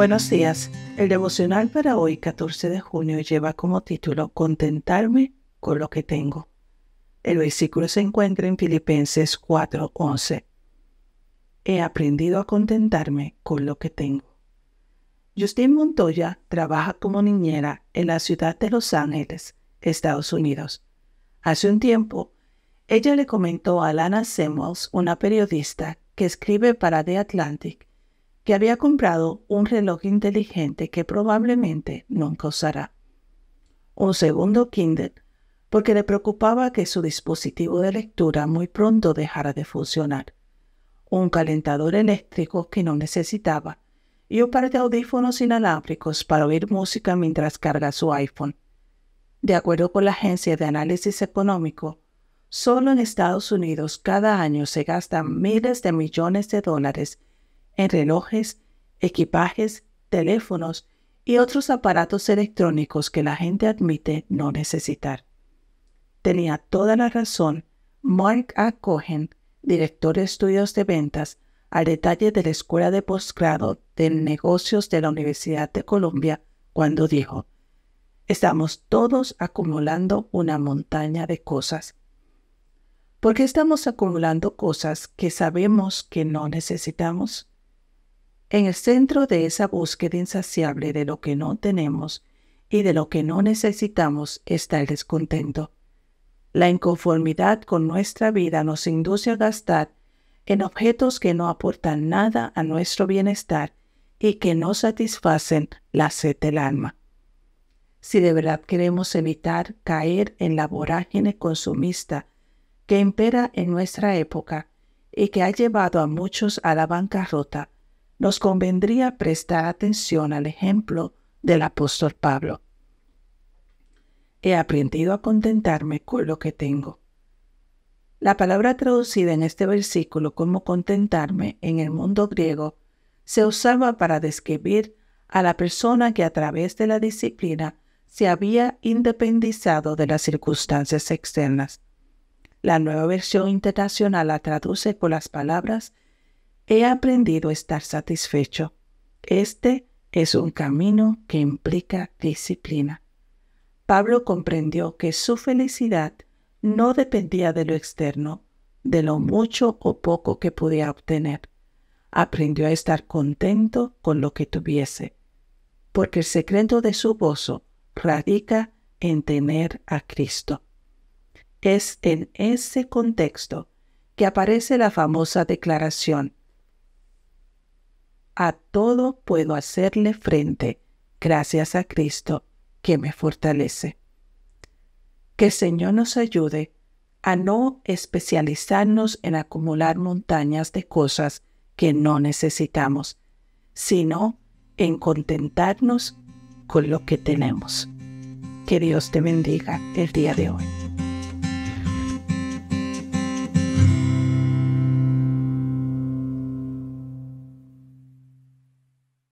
Buenos días. El devocional para hoy, 14 de junio, lleva como título Contentarme con lo que tengo. El versículo se encuentra en Filipenses 4:11. He aprendido a contentarme con lo que tengo. Justin Montoya trabaja como niñera en la ciudad de Los Ángeles, Estados Unidos. Hace un tiempo, ella le comentó a Lana Samuels, una periodista que escribe para The Atlantic, que había comprado un reloj inteligente que probablemente nunca usará. Un segundo Kindle, porque le preocupaba que su dispositivo de lectura muy pronto dejara de funcionar. Un calentador eléctrico que no necesitaba y un par de audífonos inalámbricos para oír música mientras carga su iPhone. De acuerdo con la Agencia de Análisis Económico, solo en Estados Unidos cada año se gastan miles de millones de dólares en relojes, equipajes, teléfonos y otros aparatos electrónicos que la gente admite no necesitar. Tenía toda la razón Mark A. Cohen, director de estudios de ventas, al detalle de la Escuela de Postgrado de Negocios de la Universidad de Columbia, cuando dijo, estamos todos acumulando una montaña de cosas. ¿Por qué estamos acumulando cosas que sabemos que no necesitamos? En el centro de esa búsqueda insaciable de lo que no tenemos y de lo que no necesitamos está el descontento. La inconformidad con nuestra vida nos induce a gastar en objetos que no aportan nada a nuestro bienestar y que no satisfacen la sed del alma. Si de verdad queremos evitar caer en la vorágine consumista que impera en nuestra época y que ha llevado a muchos a la bancarrota, nos convendría prestar atención al ejemplo del apóstol Pablo. He aprendido a contentarme con lo que tengo. La palabra traducida en este versículo como contentarme en el mundo griego se usaba para describir a la persona que a través de la disciplina se había independizado de las circunstancias externas. La nueva versión internacional la traduce con las palabras he aprendido a estar satisfecho. Este es un camino que implica disciplina. Pablo comprendió que su felicidad no dependía de lo externo, de lo mucho o poco que podía obtener. Aprendió a estar contento con lo que tuviese, porque el secreto de su gozo radica en tener a Cristo. Es en ese contexto que aparece la famosa declaración a todo puedo hacerle frente gracias a Cristo que me fortalece. Que el Señor nos ayude a no especializarnos en acumular montañas de cosas que no necesitamos, sino en contentarnos con lo que tenemos. Que Dios te bendiga el día de hoy.